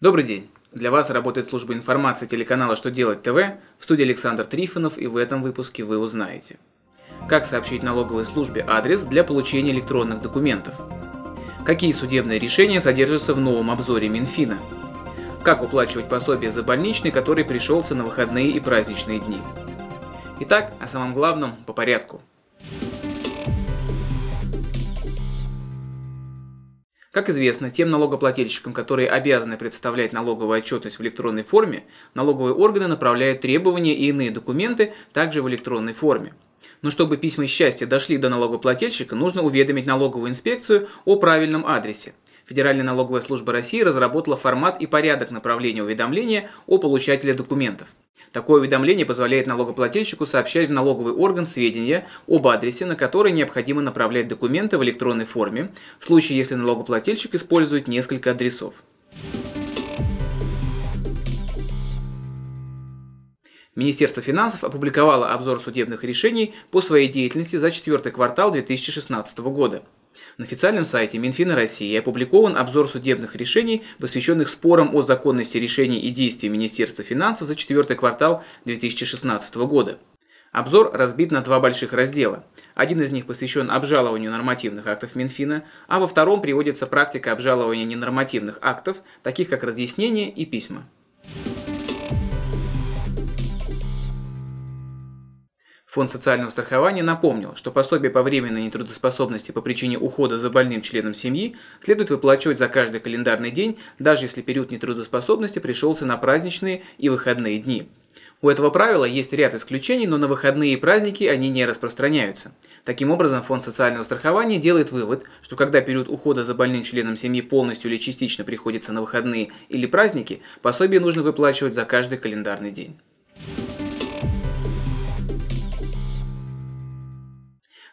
Добрый день! Для вас работает служба информации телеканала «Что делать ТВ» в студии Александр Трифонов и в этом выпуске вы узнаете. Как сообщить налоговой службе адрес для получения электронных документов? Какие судебные решения содержатся в новом обзоре Минфина? Как уплачивать пособие за больничный, который пришелся на выходные и праздничные дни? Итак, о самом главном по порядку – Как известно, тем налогоплательщикам, которые обязаны представлять налоговую отчетность в электронной форме, налоговые органы направляют требования и иные документы также в электронной форме. Но чтобы письма счастья дошли до налогоплательщика, нужно уведомить налоговую инспекцию о правильном адресе. Федеральная налоговая служба России разработала формат и порядок направления уведомления о получателе документов. Такое уведомление позволяет налогоплательщику сообщать в налоговый орган сведения об адресе, на который необходимо направлять документы в электронной форме, в случае если налогоплательщик использует несколько адресов. Министерство финансов опубликовало обзор судебных решений по своей деятельности за четвертый квартал 2016 года. На официальном сайте Минфина России опубликован обзор судебных решений, посвященных спорам о законности решений и действий Министерства финансов за четвертый квартал 2016 года. Обзор разбит на два больших раздела. Один из них посвящен обжалованию нормативных актов Минфина, а во втором приводится практика обжалования ненормативных актов, таких как разъяснения и письма. Фонд социального страхования напомнил, что пособие по временной нетрудоспособности по причине ухода за больным членом семьи следует выплачивать за каждый календарный день, даже если период нетрудоспособности пришелся на праздничные и выходные дни. У этого правила есть ряд исключений, но на выходные и праздники они не распространяются. Таким образом, Фонд социального страхования делает вывод, что когда период ухода за больным членом семьи полностью или частично приходится на выходные или праздники, пособие нужно выплачивать за каждый календарный день.